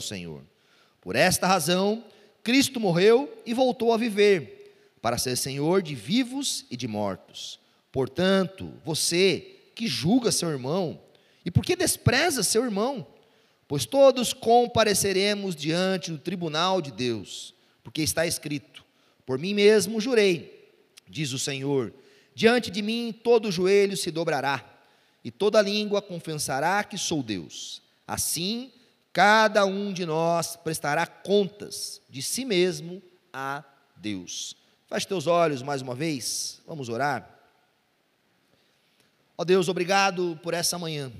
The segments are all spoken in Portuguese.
Senhor. Por esta razão, Cristo morreu e voltou a viver, para ser Senhor de vivos e de mortos. Portanto, você que julga seu irmão, e por que despreza seu irmão? Pois todos compareceremos diante do tribunal de Deus, porque está escrito: Por mim mesmo jurei, diz o Senhor, diante de mim todo joelho se dobrará, e toda língua confessará que sou Deus. Assim, cada um de nós prestará contas de si mesmo a Deus. Feche teus olhos mais uma vez, vamos orar. Ó Deus, obrigado por essa manhã,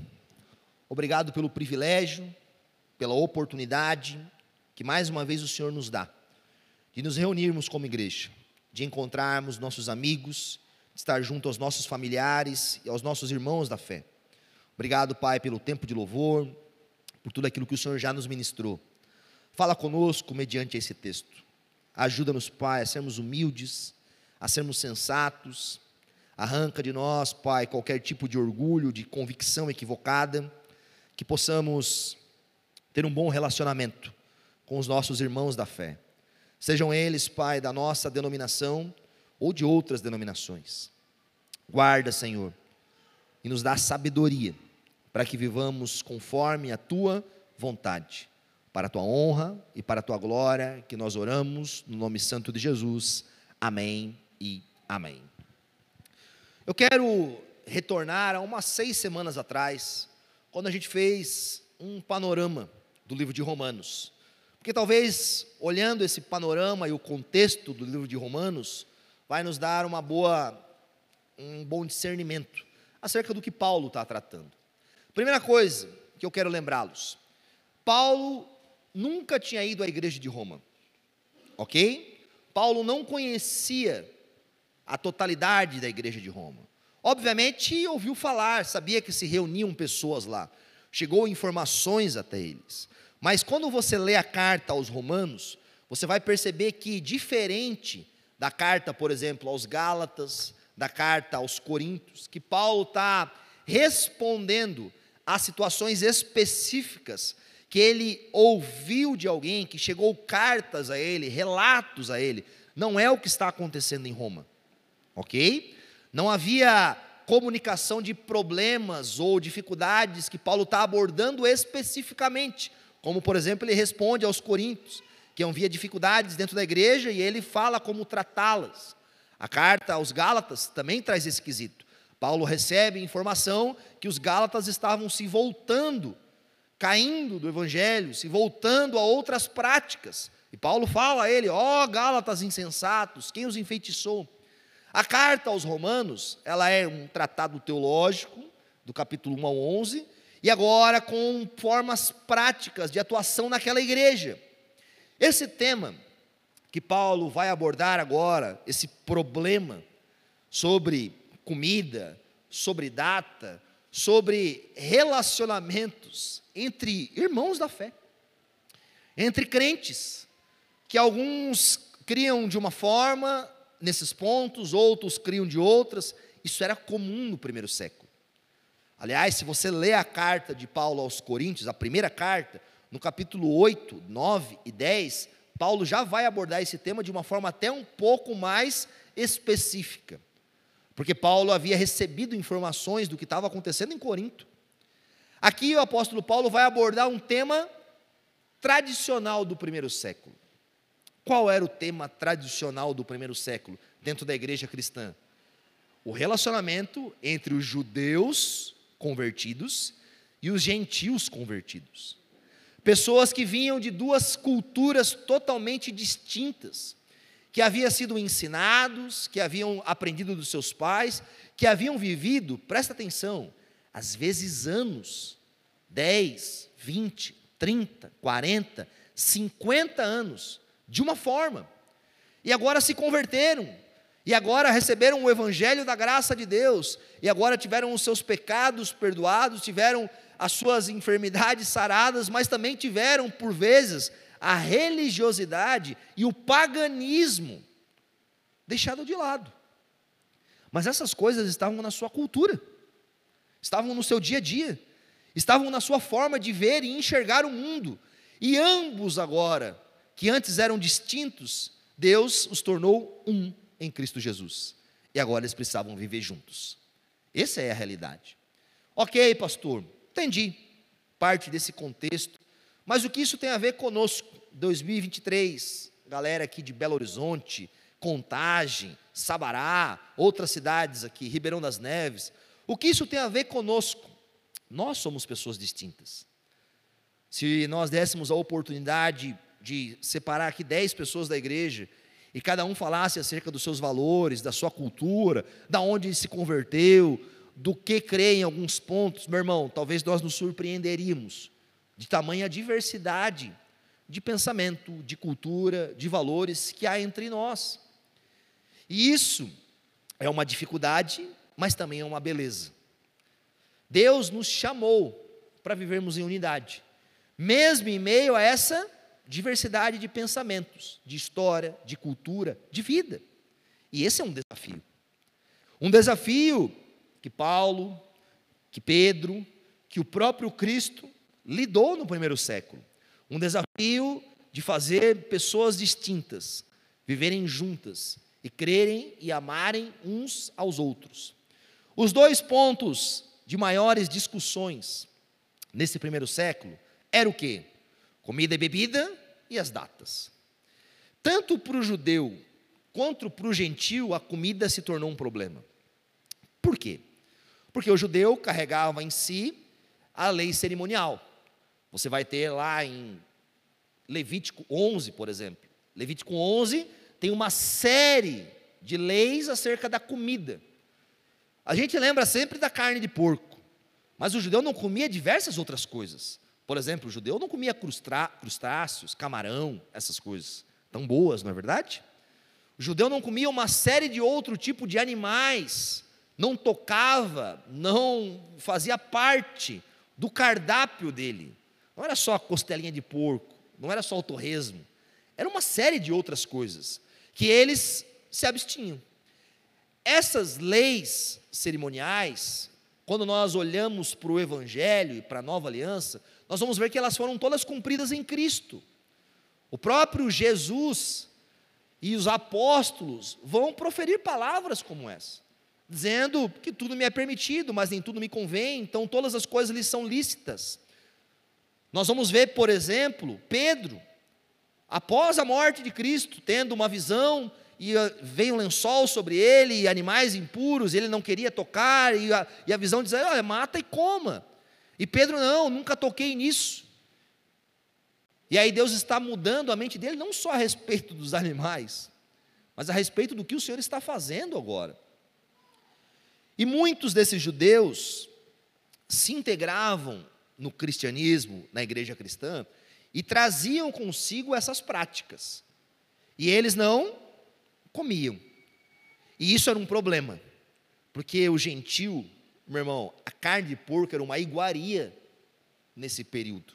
obrigado pelo privilégio, pela oportunidade que mais uma vez o Senhor nos dá de nos reunirmos como igreja, de encontrarmos nossos amigos, de estar junto aos nossos familiares e aos nossos irmãos da fé. Obrigado, Pai, pelo tempo de louvor, por tudo aquilo que o Senhor já nos ministrou. Fala conosco mediante esse texto. Ajuda-nos, Pai, a sermos humildes, a sermos sensatos. Arranca de nós, Pai, qualquer tipo de orgulho, de convicção equivocada, que possamos ter um bom relacionamento com os nossos irmãos da fé. Sejam eles, Pai, da nossa denominação ou de outras denominações. Guarda, Senhor, e nos dá sabedoria para que vivamos conforme a tua vontade, para a tua honra e para a tua glória, que nós oramos no nome santo de Jesus. Amém e amém. Eu quero retornar a umas seis semanas atrás, quando a gente fez um panorama do livro de Romanos. Porque talvez, olhando esse panorama e o contexto do livro de Romanos, vai nos dar uma boa, um bom discernimento acerca do que Paulo está tratando. Primeira coisa que eu quero lembrá-los: Paulo nunca tinha ido à igreja de Roma, ok? Paulo não conhecia a totalidade da igreja de Roma. Obviamente, ouviu falar, sabia que se reuniam pessoas lá, chegou informações até eles. Mas quando você lê a carta aos Romanos, você vai perceber que, diferente da carta, por exemplo, aos Gálatas, da carta aos Coríntios, que Paulo está respondendo a situações específicas que ele ouviu de alguém, que chegou cartas a ele, relatos a ele. Não é o que está acontecendo em Roma, ok? Não havia comunicação de problemas ou dificuldades que Paulo está abordando especificamente, como por exemplo ele responde aos coríntios, que havia dificuldades dentro da igreja e ele fala como tratá-las. A carta aos Gálatas também traz esse quesito. Paulo recebe informação que os Gálatas estavam se voltando, caindo do Evangelho, se voltando a outras práticas. E Paulo fala a ele: ó oh, Gálatas insensatos, quem os enfeitiçou? A carta aos Romanos, ela é um tratado teológico, do capítulo 1 ao 11, e agora com formas práticas de atuação naquela igreja. Esse tema que Paulo vai abordar agora, esse problema sobre comida, sobre data, sobre relacionamentos entre irmãos da fé, entre crentes, que alguns criam de uma forma nesses pontos, outros criam de outras. Isso era comum no primeiro século. Aliás, se você lê a carta de Paulo aos Coríntios, a primeira carta, no capítulo 8, 9 e 10, Paulo já vai abordar esse tema de uma forma até um pouco mais específica porque Paulo havia recebido informações do que estava acontecendo em Corinto. Aqui o apóstolo Paulo vai abordar um tema tradicional do primeiro século. Qual era o tema tradicional do primeiro século dentro da igreja cristã? O relacionamento entre os judeus convertidos e os gentios convertidos. Pessoas que vinham de duas culturas totalmente distintas que haviam sido ensinados, que haviam aprendido dos seus pais, que haviam vivido, presta atenção, às vezes anos, 10, 20, 30, 40, 50 anos, de uma forma, e agora se converteram, e agora receberam o evangelho da graça de Deus, e agora tiveram os seus pecados perdoados, tiveram as suas enfermidades saradas, mas também tiveram, por vezes, a religiosidade e o paganismo deixado de lado. Mas essas coisas estavam na sua cultura, estavam no seu dia a dia, estavam na sua forma de ver e enxergar o mundo. E ambos agora, que antes eram distintos, Deus os tornou um em Cristo Jesus. E agora eles precisavam viver juntos. Essa é a realidade. Ok, pastor, entendi parte desse contexto, mas o que isso tem a ver conosco? 2023, galera aqui de Belo Horizonte, Contagem, Sabará, outras cidades aqui, Ribeirão das Neves. O que isso tem a ver conosco? Nós somos pessoas distintas. Se nós dessemos a oportunidade de separar aqui dez pessoas da igreja e cada um falasse acerca dos seus valores, da sua cultura, da onde se converteu, do que crê em alguns pontos, meu irmão, talvez nós nos surpreenderíamos de tamanha diversidade de pensamento, de cultura, de valores que há entre nós. E isso é uma dificuldade, mas também é uma beleza. Deus nos chamou para vivermos em unidade, mesmo em meio a essa diversidade de pensamentos, de história, de cultura, de vida. E esse é um desafio. Um desafio que Paulo, que Pedro, que o próprio Cristo lidou no primeiro século. Um desafio de fazer pessoas distintas viverem juntas e crerem e amarem uns aos outros. Os dois pontos de maiores discussões nesse primeiro século era o quê? Comida e bebida e as datas. Tanto para o judeu quanto para o gentil, a comida se tornou um problema. Por quê? Porque o judeu carregava em si a lei cerimonial. Você vai ter lá em Levítico 11, por exemplo. Levítico 11 tem uma série de leis acerca da comida. A gente lembra sempre da carne de porco, mas o judeu não comia diversas outras coisas. Por exemplo, o judeu não comia crustáceos, camarão, essas coisas. Tão boas, não é verdade? O judeu não comia uma série de outro tipo de animais, não tocava, não fazia parte do cardápio dele. Não era só a costelinha de porco, não era só o torresmo, era uma série de outras coisas que eles se abstinham. Essas leis cerimoniais, quando nós olhamos para o Evangelho e para a nova aliança, nós vamos ver que elas foram todas cumpridas em Cristo. O próprio Jesus e os apóstolos vão proferir palavras como essa, dizendo que tudo me é permitido, mas nem tudo me convém, então todas as coisas lhes são lícitas. Nós vamos ver, por exemplo, Pedro, após a morte de Cristo, tendo uma visão, e veio um lençol sobre ele, e animais impuros, ele não queria tocar, e a, e a visão dizia: olha, mata e coma. E Pedro, não, nunca toquei nisso. E aí Deus está mudando a mente dele, não só a respeito dos animais, mas a respeito do que o Senhor está fazendo agora. E muitos desses judeus se integravam no cristianismo, na igreja cristã, e traziam consigo essas práticas. E eles não comiam. E isso era um problema, porque o gentil meu irmão, a carne de porco era uma iguaria nesse período.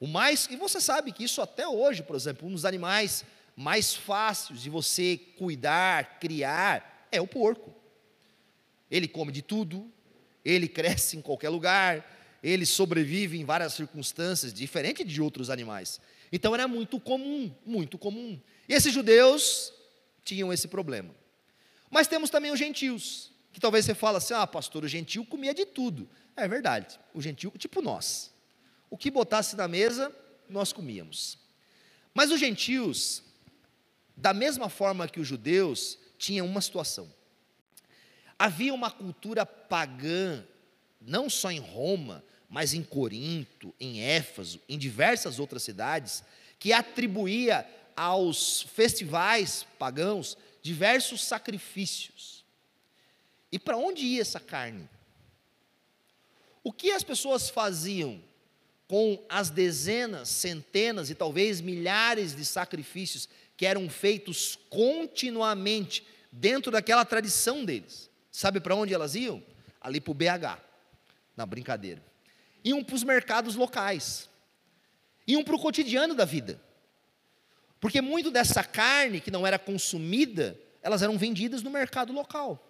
O mais, e você sabe que isso até hoje, por exemplo, um dos animais mais fáceis de você cuidar, criar, é o porco. Ele come de tudo, ele cresce em qualquer lugar, ele sobrevive em várias circunstâncias, diferente de outros animais. Então era muito comum, muito comum. E esses judeus tinham esse problema. Mas temos também os gentios, que talvez você fale assim, ah, pastor, o gentil comia de tudo. É verdade, o gentil, tipo nós. O que botasse na mesa, nós comíamos. Mas os gentios, da mesma forma que os judeus, tinham uma situação. Havia uma cultura pagã, não só em Roma, mas em Corinto, em Éfaso, em diversas outras cidades, que atribuía aos festivais pagãos diversos sacrifícios. E para onde ia essa carne? O que as pessoas faziam com as dezenas, centenas e talvez milhares de sacrifícios que eram feitos continuamente dentro daquela tradição deles? Sabe para onde elas iam? Ali para o BH, na brincadeira. Iam para os mercados locais, iam para o cotidiano da vida. Porque muito dessa carne que não era consumida, elas eram vendidas no mercado local.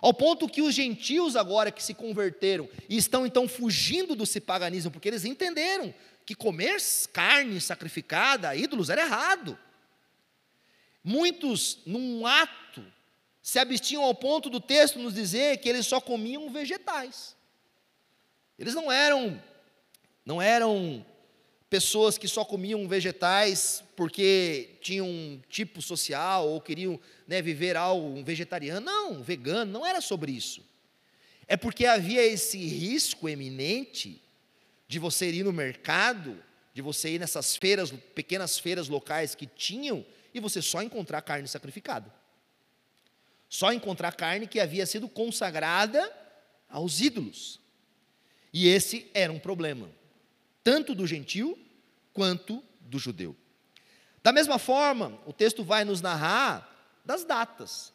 Ao ponto que os gentios agora que se converteram e estão então fugindo do paganismo, porque eles entenderam que comer carne sacrificada a ídolos era errado. Muitos, num ato, se abstinham ao ponto do texto nos dizer que eles só comiam vegetais. Eles não eram não eram pessoas que só comiam vegetais porque tinham um tipo social ou queriam né, viver algo vegetariano. Não, vegano, não era sobre isso. É porque havia esse risco eminente de você ir no mercado, de você ir nessas feiras, pequenas feiras locais que tinham, e você só encontrar carne sacrificada. Só encontrar carne que havia sido consagrada aos ídolos. E esse era um problema, tanto do gentil quanto do judeu. Da mesma forma, o texto vai nos narrar das datas.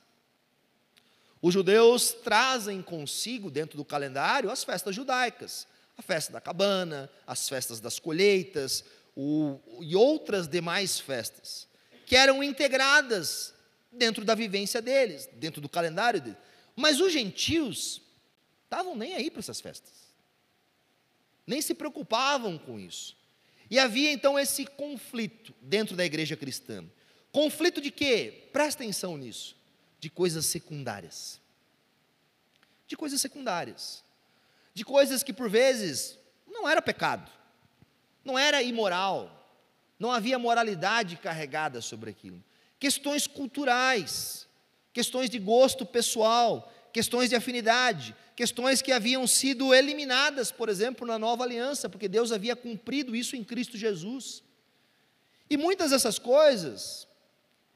Os judeus trazem consigo, dentro do calendário, as festas judaicas a festa da cabana, as festas das colheitas o, e outras demais festas, que eram integradas dentro da vivência deles, dentro do calendário deles. Mas os gentios estavam nem aí para essas festas, nem se preocupavam com isso. E havia então esse conflito dentro da igreja cristã. Conflito de quê? Presta atenção nisso. De coisas secundárias. De coisas secundárias de coisas que por vezes não era pecado, não era imoral, não havia moralidade carregada sobre aquilo. Questões culturais, questões de gosto pessoal, questões de afinidade, questões que haviam sido eliminadas, por exemplo, na nova aliança, porque Deus havia cumprido isso em Cristo Jesus. E muitas dessas coisas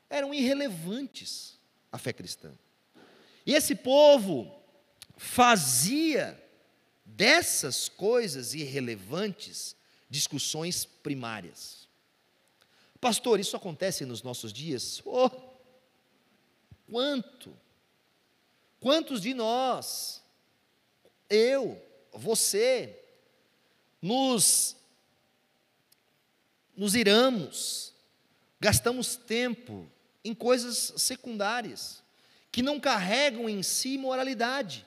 eram irrelevantes à fé cristã. E esse povo fazia dessas coisas irrelevantes discussões primárias. Pastor, isso acontece nos nossos dias? Oh, quanto? Quantos de nós, eu, você, nos, nos iramos, gastamos tempo em coisas secundárias, que não carregam em si moralidade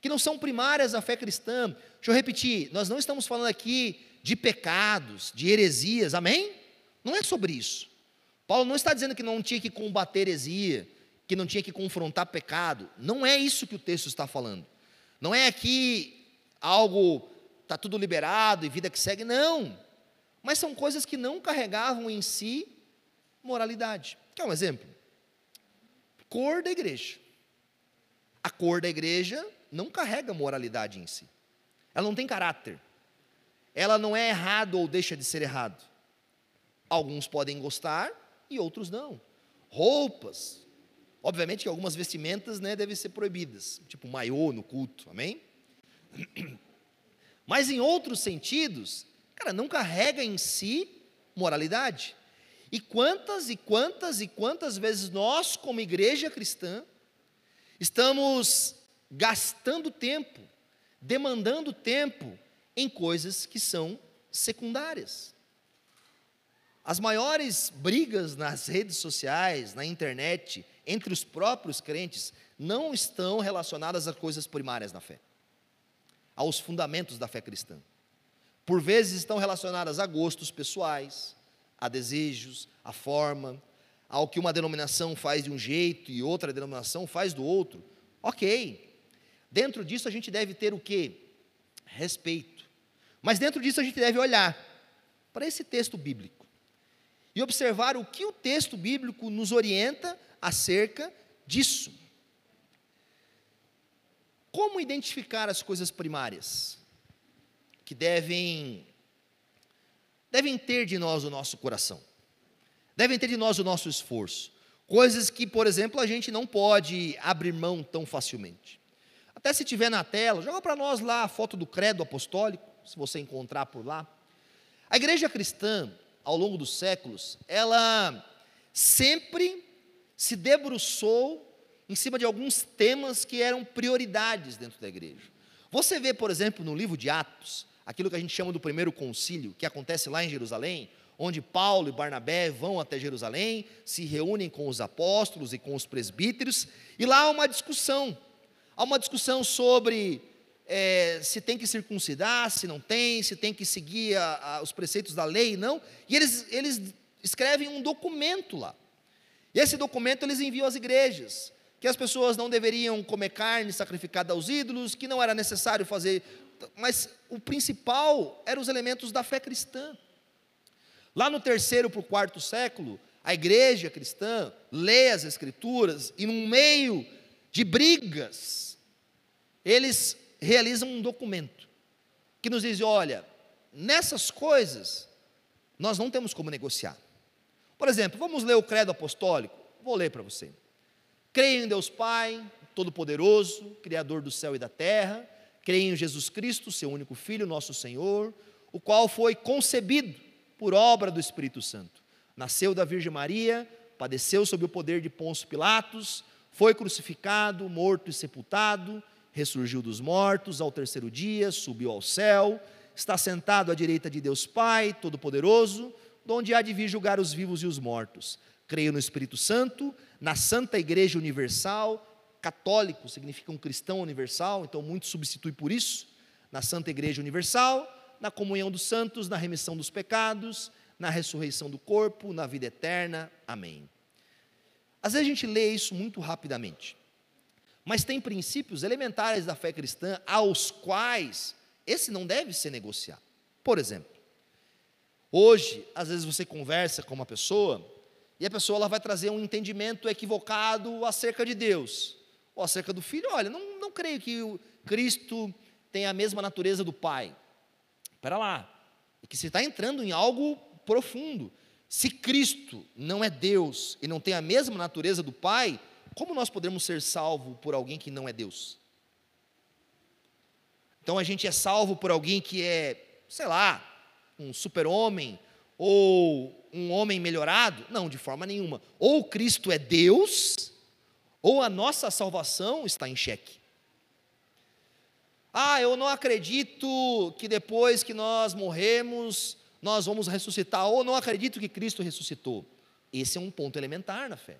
que não são primárias à fé cristã. Deixa eu repetir, nós não estamos falando aqui de pecados, de heresias, amém? Não é sobre isso. Paulo não está dizendo que não tinha que combater heresia, que não tinha que confrontar pecado. Não é isso que o texto está falando. Não é aqui algo, está tudo liberado e vida que segue, não. Mas são coisas que não carregavam em si moralidade. Quer um exemplo? Cor da igreja. A cor da igreja não carrega moralidade em si. Ela não tem caráter. Ela não é errado ou deixa de ser errado. Alguns podem gostar e outros não. Roupas. Obviamente que algumas vestimentas né, devem ser proibidas, tipo maiô no culto, amém? Mas em outros sentidos, cara, não carrega em si moralidade. E quantas e quantas e quantas vezes nós, como igreja cristã, estamos gastando tempo, demandando tempo em coisas que são secundárias. As maiores brigas nas redes sociais, na internet, entre os próprios crentes, não estão relacionadas a coisas primárias na fé, aos fundamentos da fé cristã. Por vezes estão relacionadas a gostos pessoais, a desejos, a forma, ao que uma denominação faz de um jeito e outra denominação faz do outro. Ok, Dentro disso a gente deve ter o quê? Respeito. Mas dentro disso a gente deve olhar para esse texto bíblico e observar o que o texto bíblico nos orienta acerca disso. Como identificar as coisas primárias que devem devem ter de nós o nosso coração? Devem ter de nós o nosso esforço. Coisas que, por exemplo, a gente não pode abrir mão tão facilmente. Até se tiver na tela, joga para nós lá a foto do credo apostólico, se você encontrar por lá. A igreja cristã, ao longo dos séculos, ela sempre se debruçou em cima de alguns temas que eram prioridades dentro da igreja. Você vê, por exemplo, no livro de Atos, aquilo que a gente chama do primeiro concílio, que acontece lá em Jerusalém, onde Paulo e Barnabé vão até Jerusalém, se reúnem com os apóstolos e com os presbíteros, e lá há uma discussão Há uma discussão sobre é, se tem que circuncidar, se não tem, se tem que seguir a, a, os preceitos da lei, não. E eles, eles escrevem um documento lá. E esse documento eles enviam às igrejas, que as pessoas não deveriam comer carne sacrificada aos ídolos, que não era necessário fazer, mas o principal eram os elementos da fé cristã. Lá no terceiro para o quarto século, a igreja cristã lê as escrituras e no meio de brigas, eles realizam um documento que nos diz: olha, nessas coisas nós não temos como negociar. Por exemplo, vamos ler o credo apostólico? Vou ler para você. Creio em Deus Pai, Todo-Poderoso, Criador do céu e da terra. Creio em Jesus Cristo, seu único Filho, nosso Senhor, o qual foi concebido por obra do Espírito Santo. Nasceu da Virgem Maria, padeceu sob o poder de Pôncio Pilatos, foi crucificado, morto e sepultado, ressurgiu dos mortos ao terceiro dia, subiu ao céu, está sentado à direita de Deus Pai, Todo-Poderoso onde há de vir julgar os vivos e os mortos. Creio no Espírito Santo, na Santa Igreja Universal, católico significa um cristão universal, então muito substitui por isso, na Santa Igreja Universal, na comunhão dos santos, na remissão dos pecados, na ressurreição do corpo, na vida eterna. Amém. Às vezes a gente lê isso muito rapidamente, mas tem princípios elementares da fé cristã aos quais esse não deve ser negociado. Por exemplo, Hoje, às vezes você conversa com uma pessoa e a pessoa ela vai trazer um entendimento equivocado acerca de Deus ou acerca do Filho. Olha, não, não creio que o Cristo tenha a mesma natureza do Pai. Espera lá, é que você está entrando em algo profundo. Se Cristo não é Deus e não tem a mesma natureza do Pai, como nós podemos ser salvos por alguém que não é Deus? Então a gente é salvo por alguém que é, sei lá, um super-homem ou um homem melhorado? Não, de forma nenhuma. Ou Cristo é Deus, ou a nossa salvação está em xeque. Ah, eu não acredito que depois que nós morremos, nós vamos ressuscitar, ou não acredito que Cristo ressuscitou. Esse é um ponto elementar na fé.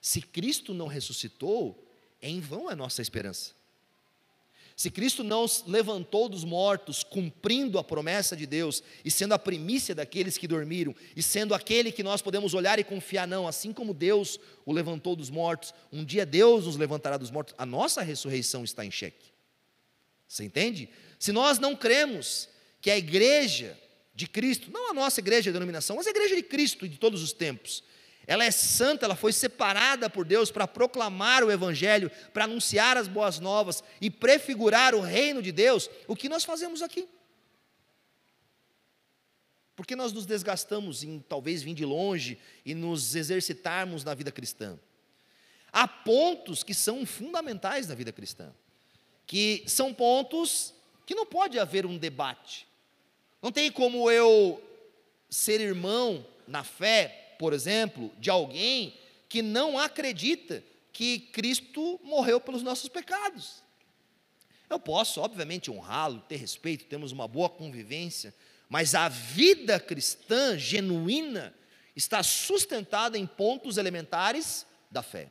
Se Cristo não ressuscitou, é em vão a nossa esperança. Se Cristo não levantou dos mortos, cumprindo a promessa de Deus e sendo a primícia daqueles que dormiram, e sendo aquele que nós podemos olhar e confiar, não, assim como Deus o levantou dos mortos, um dia Deus nos levantará dos mortos, a nossa ressurreição está em xeque. Você entende? Se nós não cremos que a igreja de Cristo, não a nossa igreja de denominação, mas a igreja de Cristo de todos os tempos, ela é santa, ela foi separada por Deus para proclamar o Evangelho, para anunciar as boas novas e prefigurar o reino de Deus. O que nós fazemos aqui? Porque nós nos desgastamos em talvez vir de longe e nos exercitarmos na vida cristã. Há pontos que são fundamentais na vida cristã, que são pontos que não pode haver um debate. Não tem como eu ser irmão na fé por exemplo, de alguém que não acredita que Cristo morreu pelos nossos pecados. Eu posso, obviamente, honrá-lo, ter respeito, temos uma boa convivência, mas a vida cristã genuína está sustentada em pontos elementares da fé.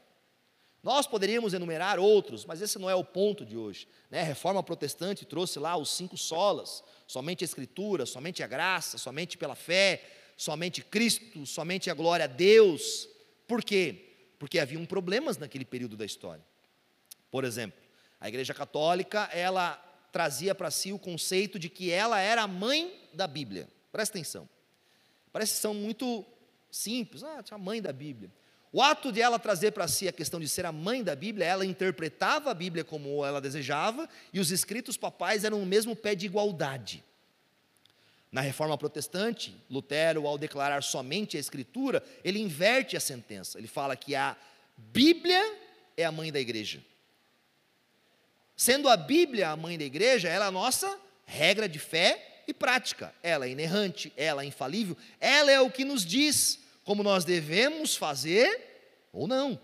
Nós poderíamos enumerar outros, mas esse não é o ponto de hoje. Né? A reforma protestante trouxe lá os cinco solas: somente a Escritura, somente a graça, somente pela fé, somente Cristo, somente a glória a Deus. Por quê? Porque haviam problemas naquele período da história. Por exemplo, a Igreja Católica, ela trazia para si o conceito de que ela era a mãe da Bíblia. Presta atenção. Parece são muito simples, ah, a mãe da Bíblia. O ato de ela trazer para si a questão de ser a mãe da Bíblia, ela interpretava a Bíblia como ela desejava, e os escritos papais eram o mesmo pé de igualdade. Na reforma protestante, Lutero, ao declarar somente a Escritura, ele inverte a sentença. Ele fala que a Bíblia é a mãe da igreja. Sendo a Bíblia a mãe da igreja, ela é a nossa regra de fé e prática. Ela é inerrante, ela é infalível, ela é o que nos diz como nós devemos fazer ou não.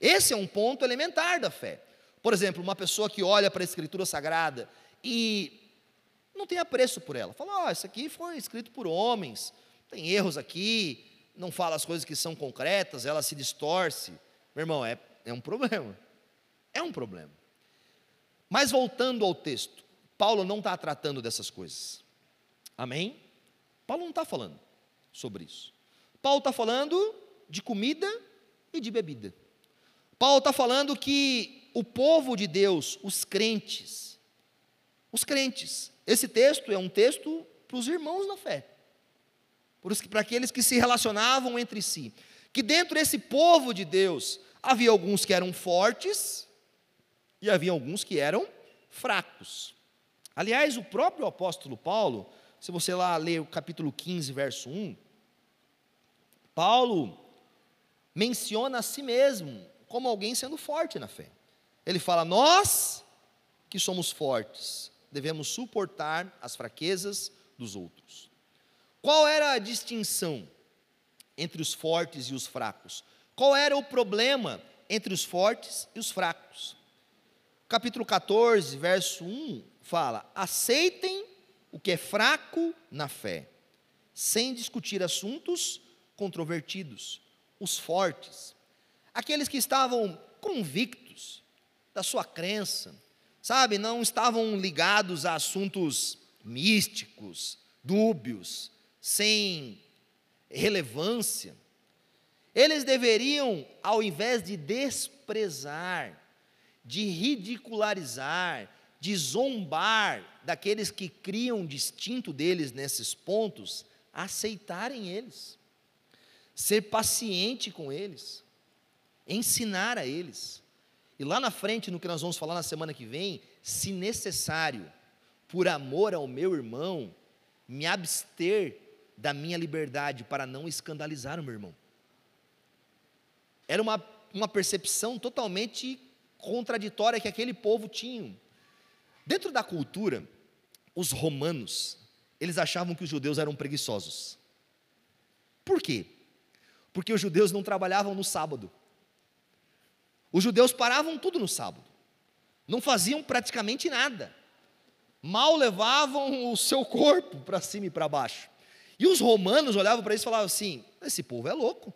Esse é um ponto elementar da fé. Por exemplo, uma pessoa que olha para a Escritura Sagrada e não tem apreço por ela. Fala, oh, isso aqui foi escrito por homens, tem erros aqui, não fala as coisas que são concretas, ela se distorce. Meu irmão, é, é um problema. É um problema. Mas voltando ao texto, Paulo não está tratando dessas coisas. Amém? Paulo não está falando sobre isso. Paulo está falando de comida e de bebida. Paulo está falando que o povo de Deus, os crentes, os crentes, esse texto é um texto para os irmãos na fé, para aqueles que se relacionavam entre si. Que dentro desse povo de Deus havia alguns que eram fortes e havia alguns que eram fracos. Aliás, o próprio apóstolo Paulo, se você lá ler o capítulo 15, verso 1, Paulo menciona a si mesmo como alguém sendo forte na fé. Ele fala: Nós que somos fortes, devemos suportar as fraquezas dos outros. Qual era a distinção entre os fortes e os fracos? Qual era o problema entre os fortes e os fracos? Capítulo 14, verso 1 fala: aceitem o que é fraco na fé, sem discutir assuntos controvertidos. Os fortes, aqueles que estavam convictos da sua crença, sabe, não estavam ligados a assuntos místicos, dúbios, sem relevância. Eles deveriam, ao invés de desprezar, de ridicularizar, de zombar daqueles que criam distinto deles nesses pontos, aceitarem eles, ser paciente com eles, ensinar a eles. E lá na frente, no que nós vamos falar na semana que vem, se necessário, por amor ao meu irmão, me abster da minha liberdade para não escandalizar o meu irmão. Era uma, uma percepção totalmente contraditória que aquele povo tinha. Dentro da cultura, os romanos, eles achavam que os judeus eram preguiçosos. Por quê? Porque os judeus não trabalhavam no sábado. Os judeus paravam tudo no sábado. Não faziam praticamente nada. Mal levavam o seu corpo para cima e para baixo. E os romanos olhavam para isso e falavam assim: esse povo é louco.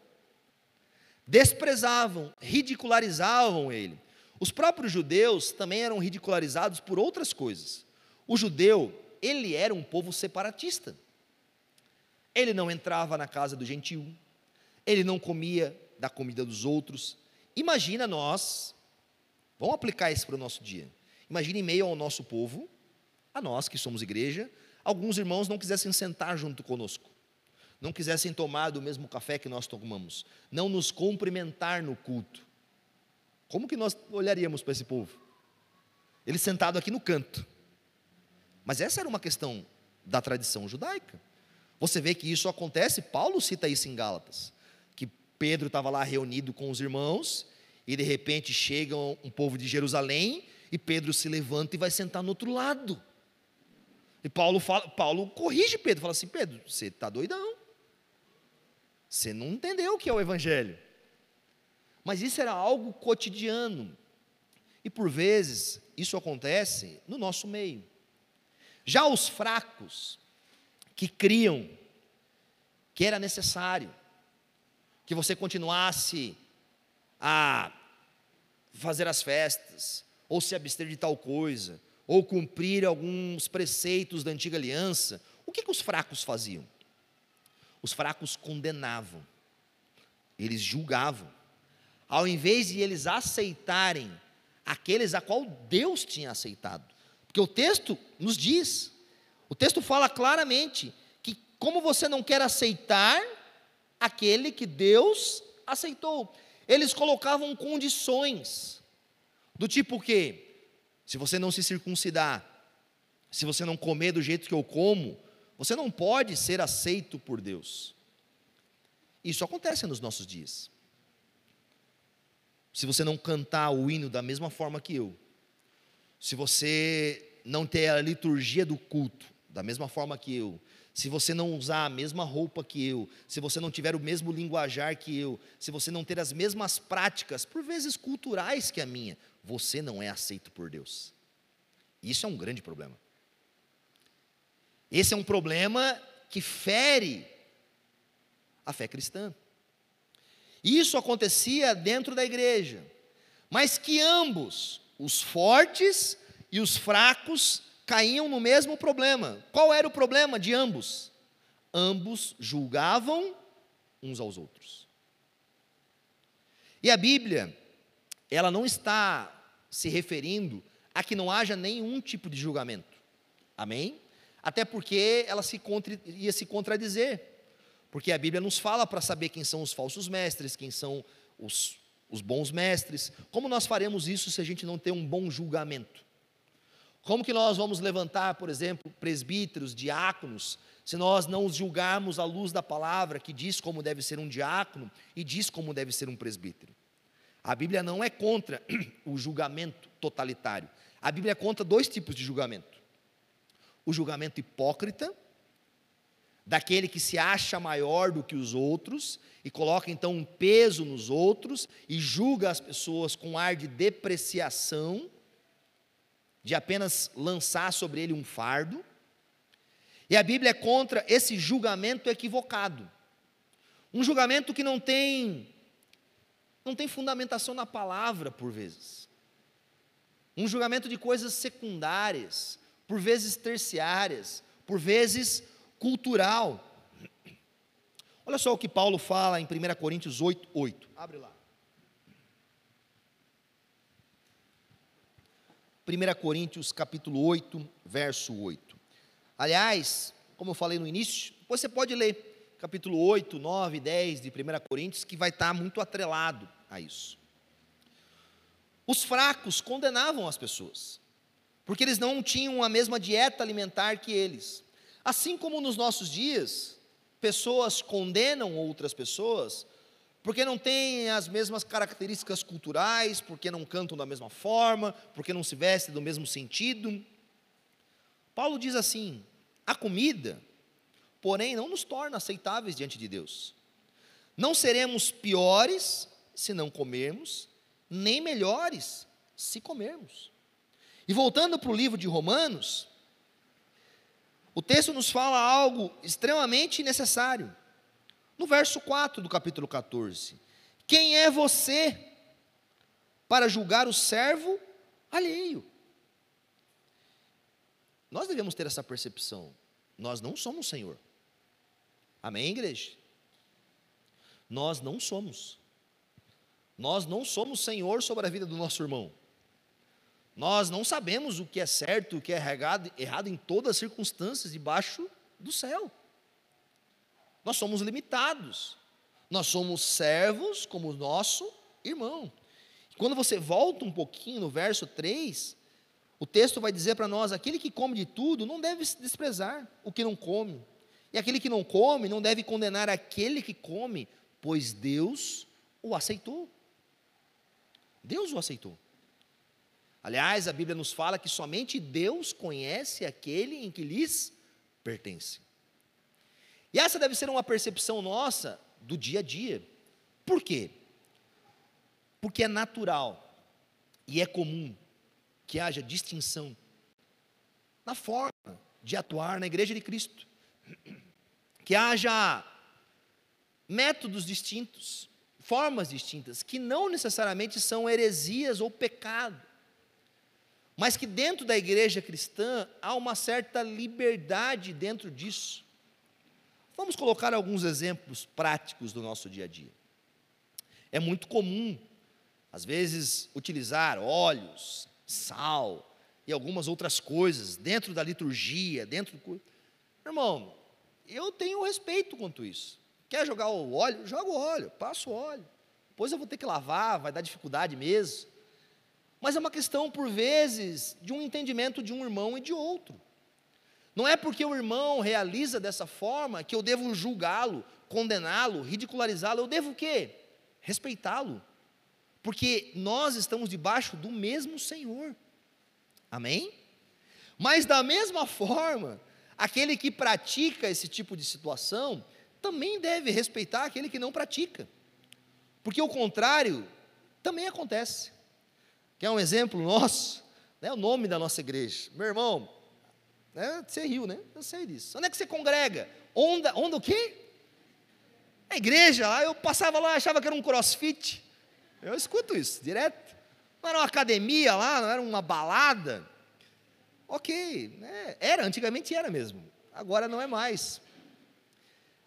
Desprezavam, ridicularizavam ele. Os próprios judeus também eram ridicularizados por outras coisas. O judeu, ele era um povo separatista. Ele não entrava na casa do gentil, ele não comia da comida dos outros. Imagina nós, vamos aplicar isso para o nosso dia. Imagine em meio ao nosso povo, a nós que somos igreja, alguns irmãos não quisessem sentar junto conosco, não quisessem tomar do mesmo café que nós tomamos, não nos cumprimentar no culto. Como que nós olharíamos para esse povo? Ele sentado aqui no canto. Mas essa era uma questão da tradição judaica. Você vê que isso acontece, Paulo cita isso em Gálatas, Pedro estava lá reunido com os irmãos, e de repente chega um povo de Jerusalém, e Pedro se levanta e vai sentar no outro lado. E Paulo, fala, Paulo corrige Pedro, fala assim: Pedro, você está doidão. Você não entendeu o que é o Evangelho. Mas isso era algo cotidiano. E por vezes isso acontece no nosso meio. Já os fracos, que criam que era necessário que você continuasse a fazer as festas, ou se abster de tal coisa, ou cumprir alguns preceitos da antiga aliança, o que, que os fracos faziam? Os fracos condenavam, eles julgavam, ao invés de eles aceitarem aqueles a qual Deus tinha aceitado. Porque o texto nos diz, o texto fala claramente que como você não quer aceitar aquele que Deus aceitou, eles colocavam condições do tipo que se você não se circuncidar, se você não comer do jeito que eu como, você não pode ser aceito por Deus. Isso acontece nos nossos dias se você não cantar o hino da mesma forma que eu, se você não ter a liturgia do culto da mesma forma que eu, se você não usar a mesma roupa que eu, se você não tiver o mesmo linguajar que eu, se você não ter as mesmas práticas, por vezes culturais que a minha, você não é aceito por Deus. Isso é um grande problema. Esse é um problema que fere a fé cristã. Isso acontecia dentro da igreja, mas que ambos, os fortes e os fracos caíam no mesmo problema. Qual era o problema de ambos? Ambos julgavam uns aos outros. E a Bíblia, ela não está se referindo a que não haja nenhum tipo de julgamento. Amém? Até porque ela se contra, ia se contradizer. Porque a Bíblia nos fala para saber quem são os falsos mestres, quem são os, os bons mestres. Como nós faremos isso se a gente não tem um bom julgamento? Como que nós vamos levantar, por exemplo, presbíteros, diáconos, se nós não os julgarmos à luz da palavra que diz como deve ser um diácono e diz como deve ser um presbítero? A Bíblia não é contra o julgamento totalitário. A Bíblia conta dois tipos de julgamento: o julgamento hipócrita, daquele que se acha maior do que os outros e coloca então um peso nos outros e julga as pessoas com ar de depreciação, de apenas lançar sobre ele um fardo. E a Bíblia é contra esse julgamento equivocado. Um julgamento que não tem não tem fundamentação na palavra por vezes. Um julgamento de coisas secundárias, por vezes terciárias, por vezes cultural. Olha só o que Paulo fala em 1 Coríntios 8, 8. Abre lá. 1 Coríntios capítulo 8, verso 8. Aliás, como eu falei no início, você pode ler capítulo 8, 9, 10 de 1 Coríntios, que vai estar muito atrelado a isso. Os fracos condenavam as pessoas, porque eles não tinham a mesma dieta alimentar que eles. Assim como nos nossos dias, pessoas condenam outras pessoas porque não têm as mesmas características culturais, porque não cantam da mesma forma, porque não se vestem do mesmo sentido. Paulo diz assim: a comida porém não nos torna aceitáveis diante de Deus. Não seremos piores se não comermos, nem melhores se comermos. E voltando para o livro de Romanos, o texto nos fala algo extremamente necessário. No verso 4 do capítulo 14: Quem é você para julgar o servo alheio? Nós devemos ter essa percepção. Nós não somos Senhor. Amém, igreja? Nós não somos. Nós não somos senhor sobre a vida do nosso irmão. Nós não sabemos o que é certo, o que é errado, errado em todas as circunstâncias debaixo do céu. Nós somos limitados. Nós somos servos como o nosso irmão. Quando você volta um pouquinho no verso 3, o texto vai dizer para nós: aquele que come de tudo não deve desprezar o que não come. E aquele que não come não deve condenar aquele que come, pois Deus o aceitou. Deus o aceitou. Aliás, a Bíblia nos fala que somente Deus conhece aquele em que lhes pertence. E essa deve ser uma percepção nossa do dia a dia. Por quê? Porque é natural e é comum que haja distinção na forma de atuar na igreja de Cristo que haja métodos distintos, formas distintas, que não necessariamente são heresias ou pecado, mas que dentro da igreja cristã há uma certa liberdade dentro disso. Vamos colocar alguns exemplos práticos do nosso dia a dia. É muito comum, às vezes, utilizar óleos, sal e algumas outras coisas dentro da liturgia, dentro do. Irmão, eu tenho respeito quanto isso. Quer jogar o óleo? Joga o óleo, passa o óleo. Depois eu vou ter que lavar, vai dar dificuldade mesmo. Mas é uma questão, por vezes, de um entendimento de um irmão e de outro. Não é porque o irmão realiza dessa forma que eu devo julgá-lo, condená-lo, ridicularizá-lo. Eu devo o quê? Respeitá-lo. Porque nós estamos debaixo do mesmo Senhor. Amém? Mas da mesma forma, Aquele que pratica esse tipo de situação também deve respeitar aquele que não pratica, porque o contrário também acontece. Quer um exemplo nosso? Né, o nome da nossa igreja. Meu irmão, né, você riu, né? Eu sei disso. Onde é que você congrega? Onda, onda o quê? A igreja lá, eu passava lá, achava que era um crossfit. Eu escuto isso direto. Não era uma academia lá, não era uma balada. Ok, né? era, antigamente era mesmo, agora não é mais.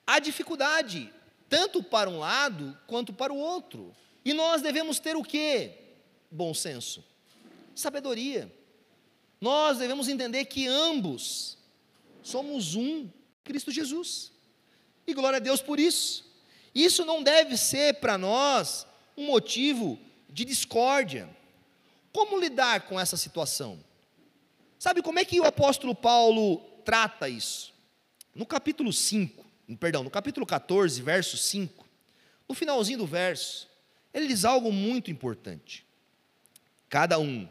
Há dificuldade, tanto para um lado quanto para o outro. E nós devemos ter o quê? Bom senso, sabedoria. Nós devemos entender que ambos somos um, Cristo Jesus. E glória a Deus por isso. Isso não deve ser para nós um motivo de discórdia. Como lidar com essa situação? Sabe como é que o apóstolo Paulo trata isso? No capítulo 5, perdão, no capítulo 14, verso 5, no finalzinho do verso, ele diz algo muito importante. Cada um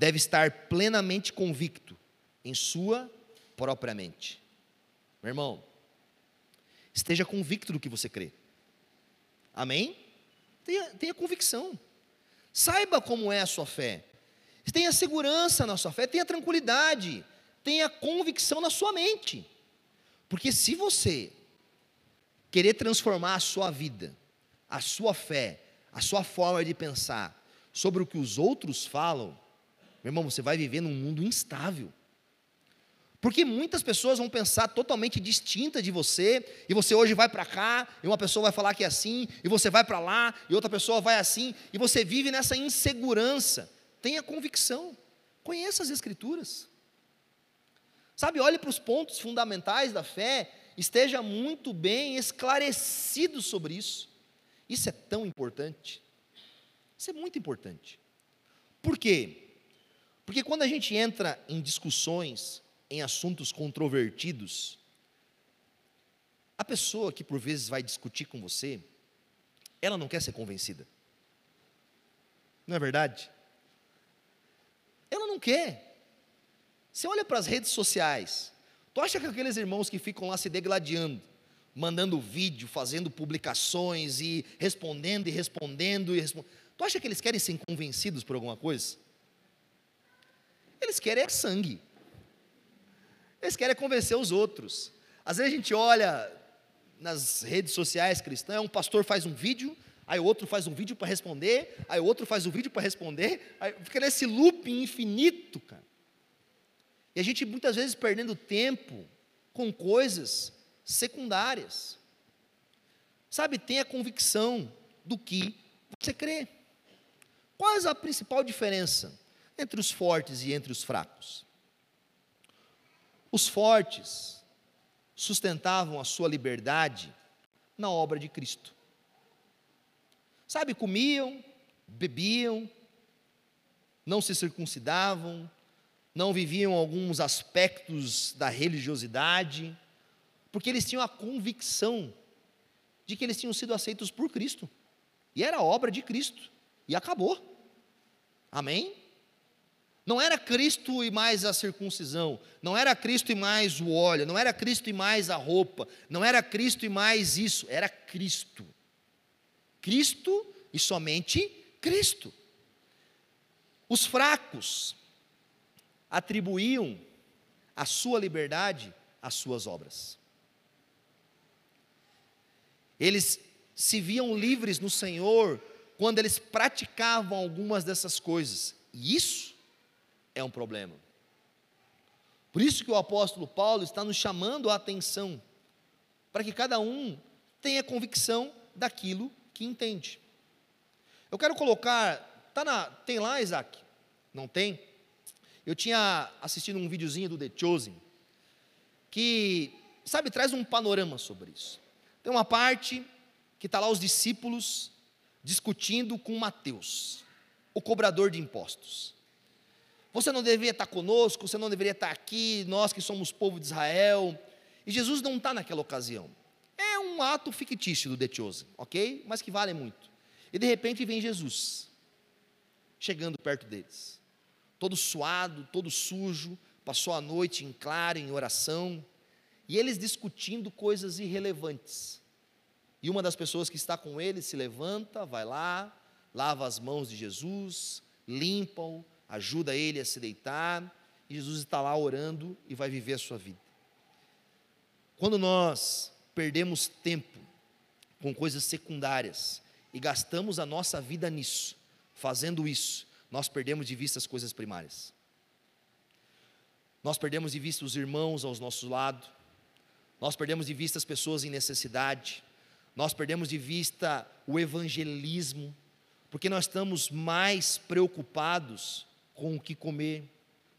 deve estar plenamente convicto em sua própria mente. Meu irmão, esteja convicto do que você crê. Amém? Tenha, tenha convicção. Saiba como é a sua fé. Tenha segurança na sua fé, tenha tranquilidade, tenha convicção na sua mente. Porque se você querer transformar a sua vida, a sua fé, a sua forma de pensar sobre o que os outros falam, meu irmão, você vai viver num mundo instável. Porque muitas pessoas vão pensar totalmente distinta de você, e você hoje vai para cá, e uma pessoa vai falar que é assim, e você vai para lá, e outra pessoa vai assim, e você vive nessa insegurança. Tenha convicção, conheça as Escrituras. Sabe, olhe para os pontos fundamentais da fé, esteja muito bem esclarecido sobre isso. Isso é tão importante. Isso é muito importante. Por quê? Porque quando a gente entra em discussões, em assuntos controvertidos, a pessoa que por vezes vai discutir com você, ela não quer ser convencida. Não é verdade? Ela não quer. Você olha para as redes sociais, tu acha que aqueles irmãos que ficam lá se degladiando, mandando vídeo, fazendo publicações e respondendo e respondendo e respondendo, tu acha que eles querem ser convencidos por alguma coisa? Eles querem é sangue. Eles querem convencer os outros. Às vezes a gente olha nas redes sociais cristãs, um pastor faz um vídeo, aí outro faz um vídeo para responder, aí outro faz um vídeo para responder, aí fica nesse looping infinito, cara. E a gente muitas vezes perdendo tempo com coisas secundárias. Sabe, tenha convicção do que você crê. Qual é a principal diferença entre os fortes e entre os fracos? Os fortes sustentavam a sua liberdade na obra de Cristo. Sabe, comiam, bebiam, não se circuncidavam, não viviam alguns aspectos da religiosidade, porque eles tinham a convicção de que eles tinham sido aceitos por Cristo, e era obra de Cristo, e acabou. Amém? Não era Cristo e mais a circuncisão, não era Cristo e mais o óleo, não era Cristo e mais a roupa, não era Cristo e mais isso, era Cristo. Cristo e somente Cristo. Os fracos atribuíam a sua liberdade às suas obras. Eles se viam livres no Senhor quando eles praticavam algumas dessas coisas. E isso é um problema. Por isso que o apóstolo Paulo está nos chamando a atenção, para que cada um tenha convicção daquilo que entende. Eu quero colocar, tá na, tem lá, Isaac? Não tem? Eu tinha assistido um videozinho do The Chosen, que, sabe, traz um panorama sobre isso. Tem uma parte que está lá os discípulos discutindo com Mateus, o cobrador de impostos. Você não deveria estar conosco, você não deveria estar aqui, nós que somos povo de Israel. E Jesus não está naquela ocasião. É um ato fictício do The ok? Mas que vale muito. E de repente vem Jesus, chegando perto deles, todo suado, todo sujo, passou a noite em claro, em oração, e eles discutindo coisas irrelevantes. E uma das pessoas que está com ele se levanta, vai lá, lava as mãos de Jesus, limpa-o, ajuda ele a se deitar, e Jesus está lá orando e vai viver a sua vida. Quando nós perdemos tempo com coisas secundárias e gastamos a nossa vida nisso, fazendo isso, nós perdemos de vista as coisas primárias. Nós perdemos de vista os irmãos aos nossos lados. Nós perdemos de vista as pessoas em necessidade. Nós perdemos de vista o evangelismo, porque nós estamos mais preocupados com o que comer,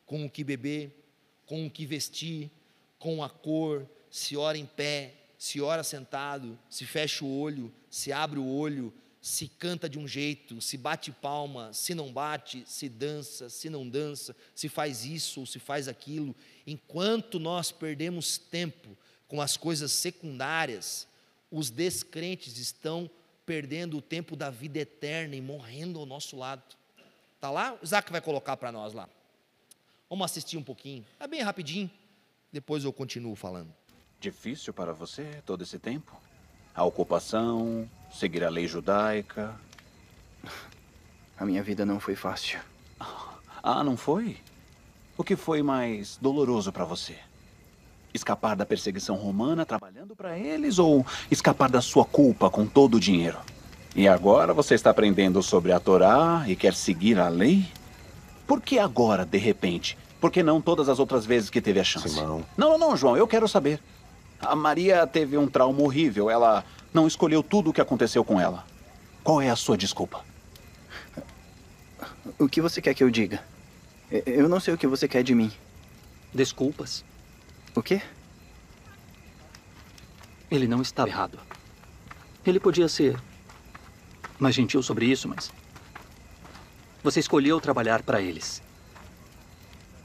com o que beber, com o que vestir, com a cor, se ora em pé, se ora sentado, se fecha o olho, se abre o olho, se canta de um jeito, se bate palma, se não bate, se dança, se não dança, se faz isso ou se faz aquilo. Enquanto nós perdemos tempo com as coisas secundárias, os descrentes estão perdendo o tempo da vida eterna e morrendo ao nosso lado. Tá lá? O Isaac vai colocar para nós lá. Vamos assistir um pouquinho. É bem rapidinho. Depois eu continuo falando. Difícil para você todo esse tempo? A ocupação, seguir a lei judaica. A minha vida não foi fácil. Ah, não foi? O que foi mais doloroso para você? Escapar da perseguição romana trabalhando para eles ou escapar da sua culpa com todo o dinheiro? E agora você está aprendendo sobre a Torá e quer seguir a lei? Por que agora, de repente? Por que não todas as outras vezes que teve a chance? Simão. Não, não, não, João, eu quero saber. A Maria teve um trauma horrível. Ela não escolheu tudo o que aconteceu com ela. Qual é a sua desculpa? O que você quer que eu diga? Eu não sei o que você quer de mim. Desculpas. O quê? Ele não estava errado. Ele podia ser mais gentil sobre isso, mas. Você escolheu trabalhar para eles.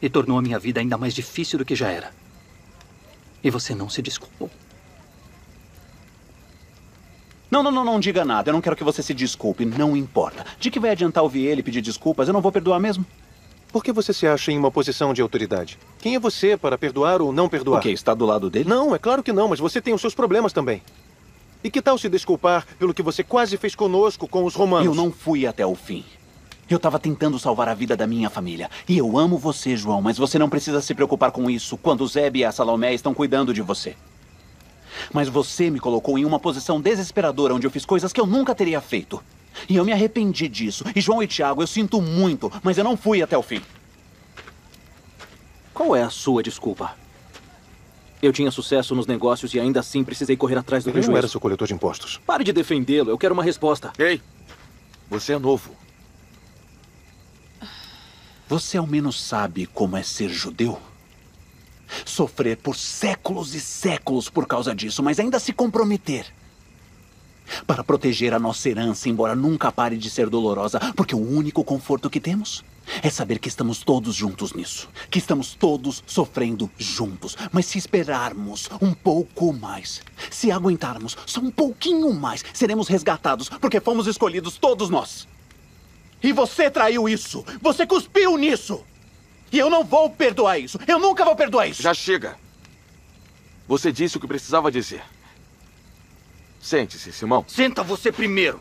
E tornou a minha vida ainda mais difícil do que já era. E você não se desculpou. Não, não, não, não diga nada. Eu não quero que você se desculpe. Não importa. De que vai adiantar ouvir ele pedir desculpas? Eu não vou perdoar mesmo. Por que você se acha em uma posição de autoridade? Quem é você para perdoar ou não perdoar? O quê? Está do lado dele? Não, é claro que não, mas você tem os seus problemas também. E que tal se desculpar pelo que você quase fez conosco com os romanos? Eu não fui até o fim. Eu estava tentando salvar a vida da minha família. E eu amo você, João, mas você não precisa se preocupar com isso quando o Zeb e a Salomé estão cuidando de você. Mas você me colocou em uma posição desesperadora onde eu fiz coisas que eu nunca teria feito. E eu me arrependi disso. E João e Tiago, eu sinto muito, mas eu não fui até o fim. Qual é a sua desculpa? Eu tinha sucesso nos negócios e ainda assim precisei correr atrás do Ele não prejuízo. era seu coletor de impostos. Pare de defendê-lo, eu quero uma resposta. Ei, você é novo. Você ao menos sabe como é ser judeu? Sofrer por séculos e séculos por causa disso, mas ainda se comprometer. Para proteger a nossa herança, embora nunca pare de ser dolorosa, porque o único conforto que temos é saber que estamos todos juntos nisso. Que estamos todos sofrendo juntos. Mas se esperarmos um pouco mais, se aguentarmos só um pouquinho mais, seremos resgatados, porque fomos escolhidos todos nós. E você traiu isso. Você cuspiu nisso. E eu não vou perdoar isso. Eu nunca vou perdoar isso. Já chega. Você disse o que precisava dizer. Sente-se, Simão. Senta você primeiro.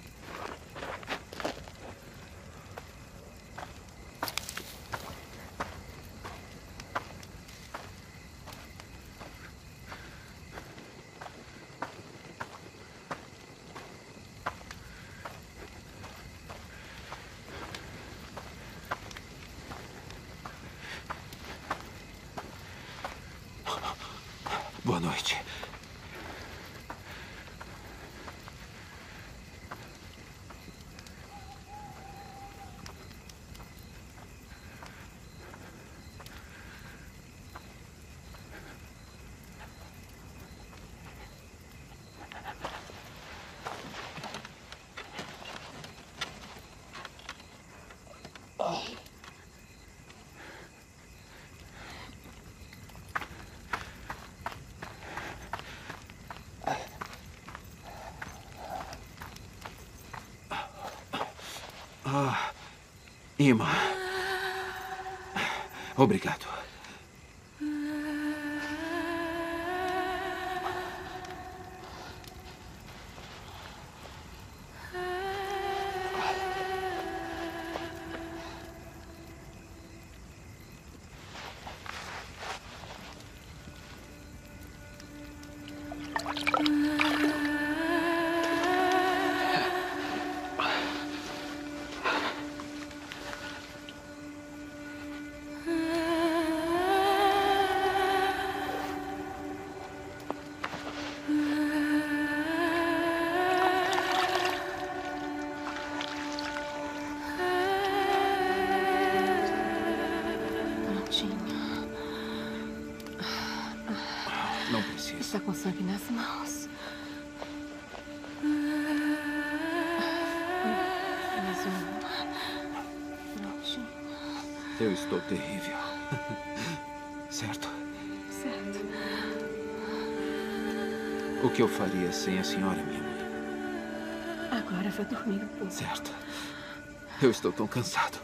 Ima. Obrigado. Vou dormir um pouco. Certo. Eu estou tão cansado.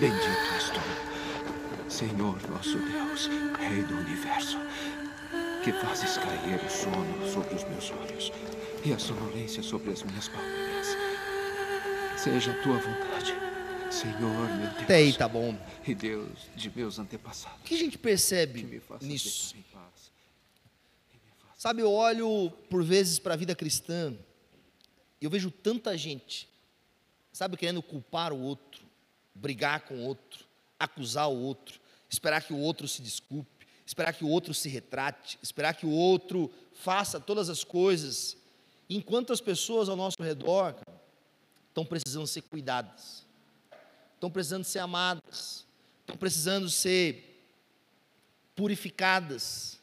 Bendito és tu, Senhor nosso Deus, Rei do universo, que fazes cair o sono sobre os meus olhos e a sonolência sobre as minhas pálpebras. Seja a tua vontade, Senhor, meu Deus. Até aí tá bom. E Deus de meus antepassados. O que a gente percebe nisso? Sabe, eu olho por vezes para a vida cristã e eu vejo tanta gente, sabe, querendo culpar o outro, brigar com o outro, acusar o outro, esperar que o outro se desculpe, esperar que o outro se retrate, esperar que o outro faça todas as coisas, enquanto as pessoas ao nosso redor cara, estão precisando ser cuidadas, estão precisando ser amadas, estão precisando ser purificadas,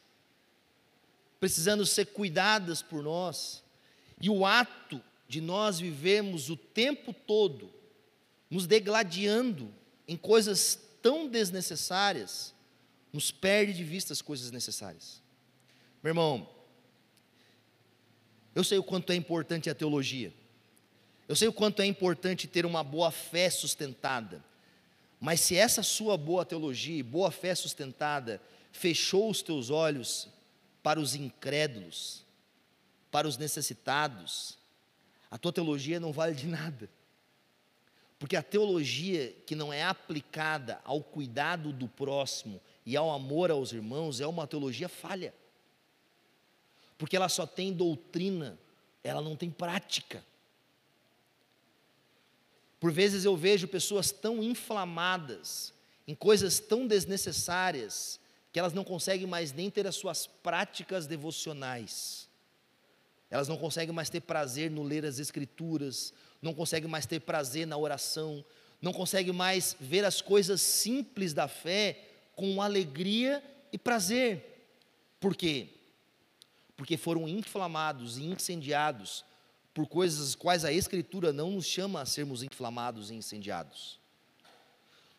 precisando ser cuidadas por nós. E o ato de nós vivermos o tempo todo nos degladiando em coisas tão desnecessárias, nos perde de vista as coisas necessárias. Meu irmão, eu sei o quanto é importante a teologia. Eu sei o quanto é importante ter uma boa fé sustentada. Mas se essa sua boa teologia e boa fé sustentada fechou os teus olhos para os incrédulos, para os necessitados, a tua teologia não vale de nada. Porque a teologia que não é aplicada ao cuidado do próximo e ao amor aos irmãos é uma teologia falha. Porque ela só tem doutrina, ela não tem prática. Por vezes eu vejo pessoas tão inflamadas em coisas tão desnecessárias que elas não conseguem mais nem ter as suas práticas devocionais. Elas não conseguem mais ter prazer no ler as escrituras, não conseguem mais ter prazer na oração, não conseguem mais ver as coisas simples da fé com alegria e prazer. Por quê? Porque foram inflamados e incendiados por coisas as quais a Escritura não nos chama a sermos inflamados e incendiados.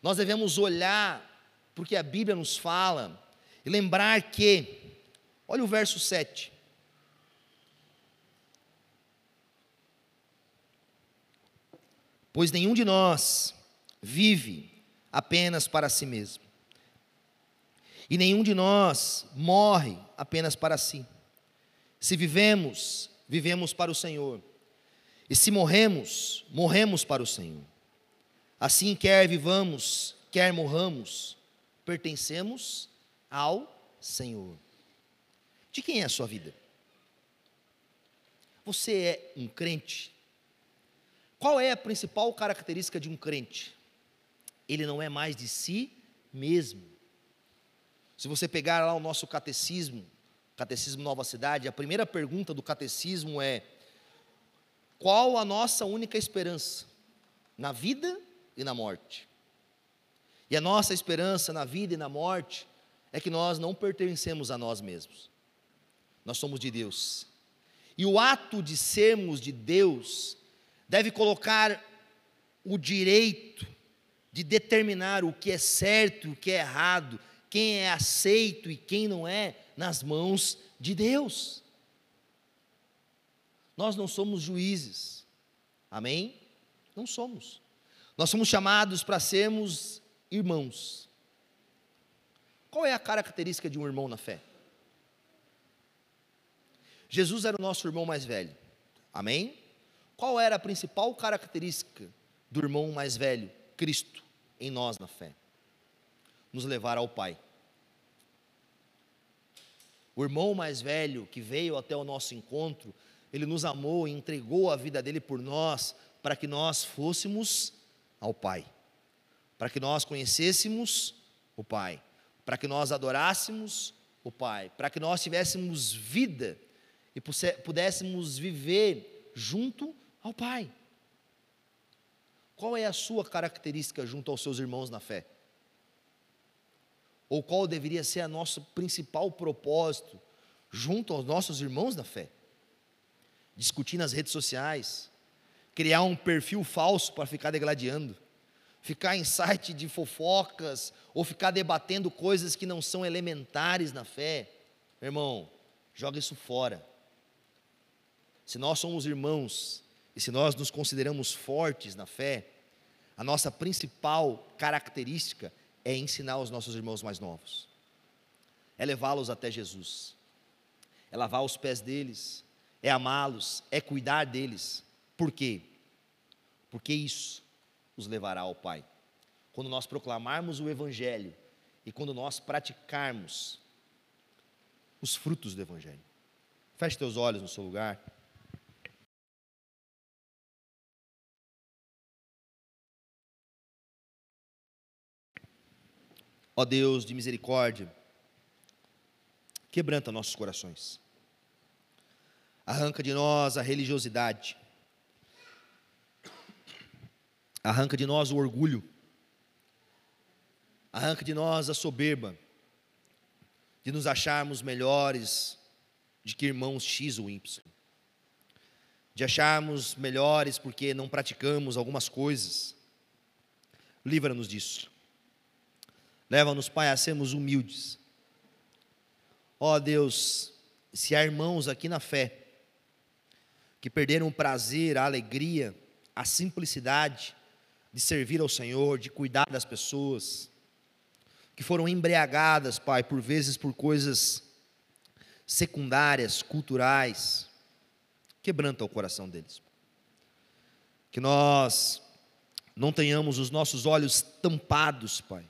Nós devemos olhar porque a Bíblia nos fala e lembrar que, olha o verso 7. Pois nenhum de nós vive apenas para si mesmo, e nenhum de nós morre apenas para si. Se vivemos, vivemos para o Senhor, e se morremos, morremos para o Senhor. Assim, quer vivamos, quer morramos, pertencemos ao Senhor. De quem é a sua vida? Você é um crente? Qual é a principal característica de um crente? Ele não é mais de si mesmo. Se você pegar lá o nosso catecismo, Catecismo Nova Cidade, a primeira pergunta do catecismo é: qual a nossa única esperança? Na vida e na morte. E a nossa esperança na vida e na morte é que nós não pertencemos a nós mesmos. Nós somos de Deus. E o ato de sermos de Deus deve colocar o direito de determinar o que é certo e o que é errado, quem é aceito e quem não é, nas mãos de Deus. Nós não somos juízes, amém? Não somos. Nós somos chamados para sermos irmãos. Qual é a característica de um irmão na fé? Jesus era o nosso irmão mais velho, amém? Qual era a principal característica do irmão mais velho? Cristo em nós na fé. Nos levar ao Pai. O irmão mais velho que veio até o nosso encontro, ele nos amou e entregou a vida dele por nós, para que nós fôssemos ao Pai, para que nós conhecêssemos o Pai, para que nós adorássemos o Pai, para que nós tivéssemos vida e pudéssemos viver junto ao Pai. Qual é a sua característica junto aos seus irmãos na fé? Ou qual deveria ser a nosso principal propósito junto aos nossos irmãos na fé? Discutir nas redes sociais, criar um perfil falso para ficar degladiando, ficar em site de fofocas ou ficar debatendo coisas que não são elementares na fé. Meu irmão, joga isso fora. Se nós somos irmãos e se nós nos consideramos fortes na fé, a nossa principal característica é ensinar os nossos irmãos mais novos, é levá-los até Jesus, é lavar os pés deles, é amá-los, é cuidar deles. Por quê? Porque isso os levará ao Pai. Quando nós proclamarmos o Evangelho e quando nós praticarmos os frutos do Evangelho. Feche teus olhos no seu lugar. Ó Deus de misericórdia, quebranta nossos corações. Arranca de nós a religiosidade. Arranca de nós o orgulho. Arranca de nós a soberba. De nos acharmos melhores de que irmãos X ou Y. De acharmos melhores porque não praticamos algumas coisas. Livra-nos disso. Leva-nos, Pai, a sermos humildes. Ó oh, Deus, se há irmãos aqui na fé que perderam o prazer, a alegria, a simplicidade de servir ao Senhor, de cuidar das pessoas, que foram embriagadas, Pai, por vezes por coisas secundárias, culturais, quebranta o coração deles. Que nós não tenhamos os nossos olhos tampados, Pai,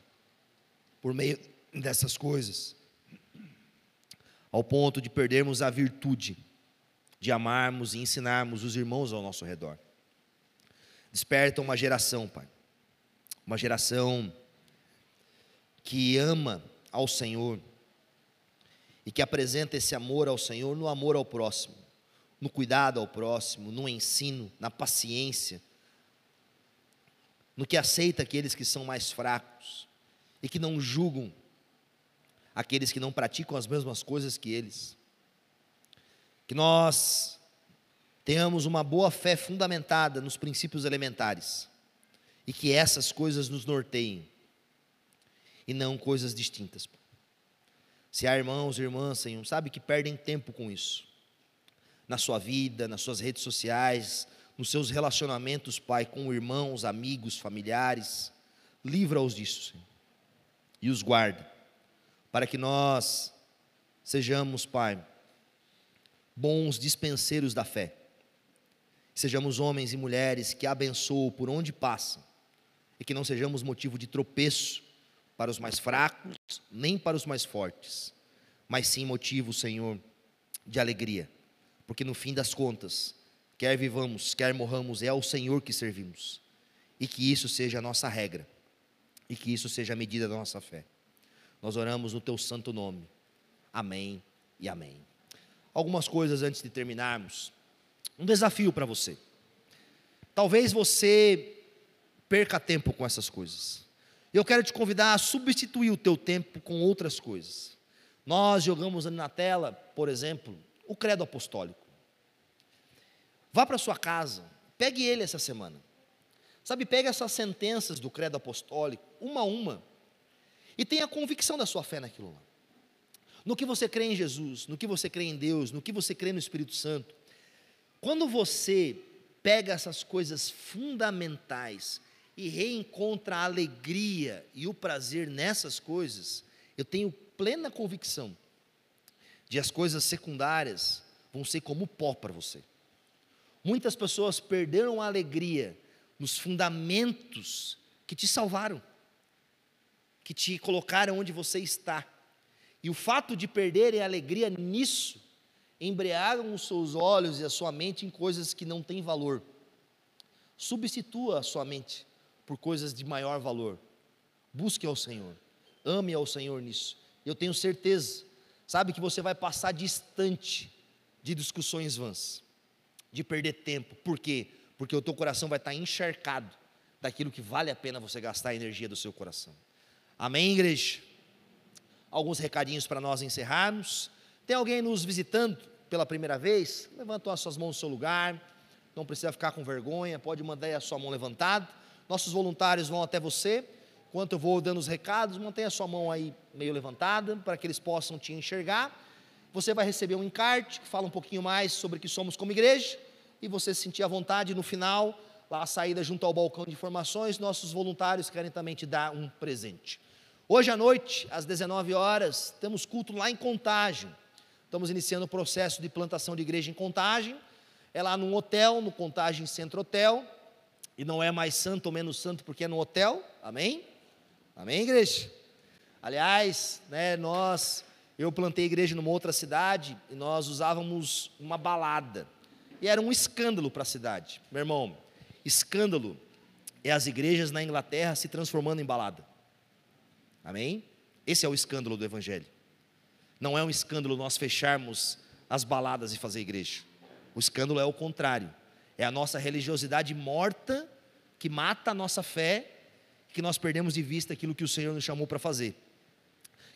por meio dessas coisas, ao ponto de perdermos a virtude de amarmos e ensinarmos os irmãos ao nosso redor. Desperta uma geração, Pai, uma geração que ama ao Senhor e que apresenta esse amor ao Senhor no amor ao próximo, no cuidado ao próximo, no ensino, na paciência, no que aceita aqueles que são mais fracos, e que não julgam aqueles que não praticam as mesmas coisas que eles. Que nós tenhamos uma boa fé fundamentada nos princípios elementares e que essas coisas nos norteiem e não coisas distintas. Se há irmãos e irmãs, Senhor, sabe que perdem tempo com isso. Na sua vida, nas suas redes sociais, nos seus relacionamentos, Pai, com irmãos, amigos, familiares, livra-os disso, Senhor e os guarda, para que nós sejamos, Pai, bons dispenseiros da fé, sejamos homens e mulheres que abençoam por onde passam, e que não sejamos motivo de tropeço para os mais fracos, nem para os mais fortes, mas sim motivo, Senhor, de alegria, porque no fim das contas, quer vivamos, quer morramos, é ao Senhor que servimos, e que isso seja a nossa regra e que isso seja a medida da nossa fé. Nós oramos no teu santo nome. Amém e amém. Algumas coisas antes de terminarmos. Um desafio para você. Talvez você perca tempo com essas coisas. Eu quero te convidar a substituir o teu tempo com outras coisas. Nós jogamos ali na tela, por exemplo, o credo apostólico. Vá para sua casa, pegue ele essa semana. Sabe, pega essas sentenças do credo apostólico, uma a uma, e tenha convicção da sua fé naquilo lá. No que você crê em Jesus, no que você crê em Deus, no que você crê no Espírito Santo. Quando você pega essas coisas fundamentais e reencontra a alegria e o prazer nessas coisas, eu tenho plena convicção de as coisas secundárias vão ser como pó para você. Muitas pessoas perderam a alegria nos fundamentos que te salvaram, que te colocaram onde você está. E o fato de perderem a alegria nisso, embriagam os seus olhos e a sua mente em coisas que não têm valor. Substitua a sua mente por coisas de maior valor. Busque ao Senhor, ame ao Senhor nisso. Eu tenho certeza, sabe que você vai passar distante de discussões vãs, de perder tempo. Por quê? porque o teu coração vai estar encharcado daquilo que vale a pena você gastar a energia do seu coração. Amém, igreja? Alguns recadinhos para nós encerrarmos. Tem alguém nos visitando pela primeira vez? Levanta as suas mãos no seu lugar. Não precisa ficar com vergonha, pode mandar a sua mão levantada. Nossos voluntários vão até você. Enquanto eu vou dando os recados, mantenha a sua mão aí meio levantada para que eles possam te enxergar. Você vai receber um encarte que fala um pouquinho mais sobre o que somos como igreja e você se sentir à vontade no final, lá a saída junto ao balcão de informações, nossos voluntários querem também te dar um presente. Hoje à noite, às 19 horas, temos culto lá em Contagem. Estamos iniciando o processo de plantação de igreja em Contagem. É lá num hotel, no Contagem Centro Hotel. E não é mais santo ou menos santo porque é no hotel. Amém? Amém, igreja? Aliás, né, nós, eu plantei igreja numa outra cidade e nós usávamos uma balada. E era um escândalo para a cidade. Meu irmão, escândalo é as igrejas na Inglaterra se transformando em balada. Amém? Esse é o escândalo do Evangelho. Não é um escândalo nós fecharmos as baladas e fazer igreja. O escândalo é o contrário. É a nossa religiosidade morta que mata a nossa fé que nós perdemos de vista aquilo que o Senhor nos chamou para fazer.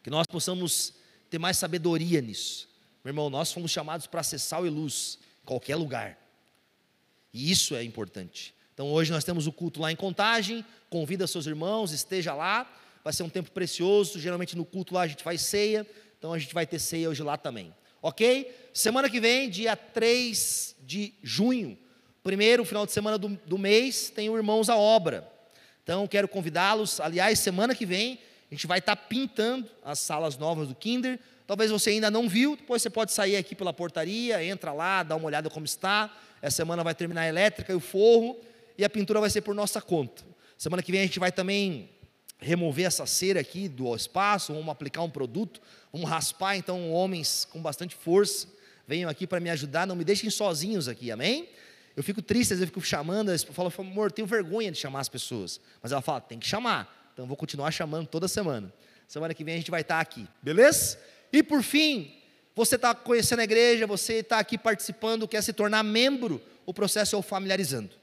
Que nós possamos ter mais sabedoria nisso. Meu irmão, nós fomos chamados para ser sal e luz em qualquer lugar. E isso é importante. Então hoje nós temos o culto lá em Contagem, convida seus irmãos, esteja lá. Vai ser um tempo precioso. Geralmente no culto lá a gente faz ceia, então a gente vai ter ceia hoje lá também. OK? Semana que vem, dia 3 de junho, primeiro final de semana do, do mês, tem o Irmãos à Obra. Então, quero convidá-los. Aliás, semana que vem, a gente vai estar pintando as salas novas do Kinder. Talvez você ainda não viu, depois você pode sair aqui pela portaria, entra lá, dá uma olhada como está. Essa semana vai terminar a elétrica e o forro, e a pintura vai ser por nossa conta. Semana que vem a gente vai também remover essa cera aqui do espaço, vamos aplicar um produto, vamos raspar, então homens com bastante força, venham aqui para me ajudar, não me deixem sozinhos aqui, amém? Eu fico triste, às vezes eu fico chamando, eu falo, amor, tenho vergonha de chamar as pessoas. Mas ela fala, tem que chamar. Então eu vou continuar chamando toda semana. Semana que vem a gente vai estar aqui, beleza? E por fim, você está conhecendo a igreja, você está aqui participando, quer se tornar membro, o processo é o familiarizando.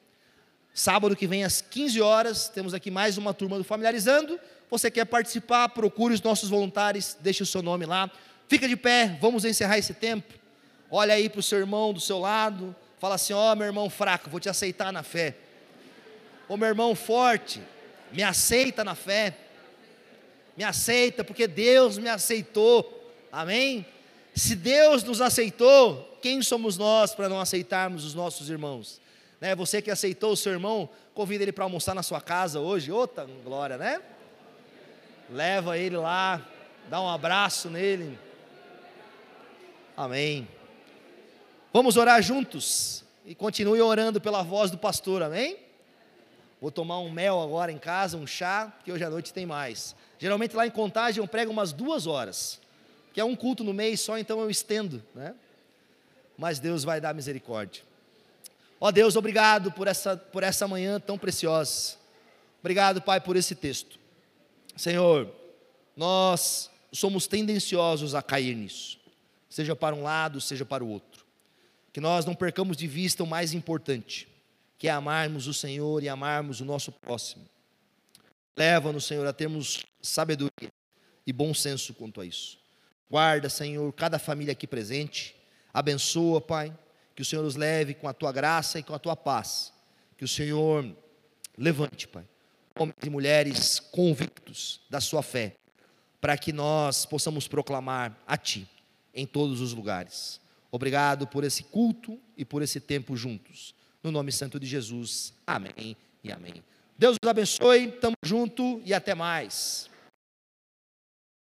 Sábado que vem às 15 horas, temos aqui mais uma turma do familiarizando. Você quer participar, procure os nossos voluntários, deixe o seu nome lá. Fica de pé, vamos encerrar esse tempo. Olha aí para o seu irmão do seu lado, Fala assim: Ó, oh, meu irmão fraco, vou te aceitar na fé. Ô, meu irmão forte, me aceita na fé. Me aceita, porque Deus me aceitou. Amém? Se Deus nos aceitou, quem somos nós para não aceitarmos os nossos irmãos? Né? Você que aceitou o seu irmão, convida ele para almoçar na sua casa hoje, outra glória, né? Leva ele lá, dá um abraço nele. Amém. Vamos orar juntos e continue orando pela voz do pastor, amém? Vou tomar um mel agora em casa, um chá, porque hoje à noite tem mais. Geralmente lá em Contagem eu prego umas duas horas, que é um culto no mês só, então eu estendo, né? Mas Deus vai dar misericórdia. Ó Deus, obrigado por essa, por essa manhã tão preciosa. Obrigado, Pai, por esse texto. Senhor, nós somos tendenciosos a cair nisso, seja para um lado, seja para o outro que nós não percamos de vista o mais importante, que é amarmos o Senhor e amarmos o nosso próximo. Leva-nos, Senhor, a termos sabedoria e bom senso quanto a isso. Guarda, Senhor, cada família aqui presente. Abençoa, Pai, que o Senhor os leve com a tua graça e com a tua paz. Que o Senhor levante, Pai, homens e mulheres convictos da sua fé, para que nós possamos proclamar a Ti em todos os lugares. Obrigado por esse culto e por esse tempo juntos. No nome santo de Jesus. Amém e amém. Deus os abençoe, tamo junto e até mais.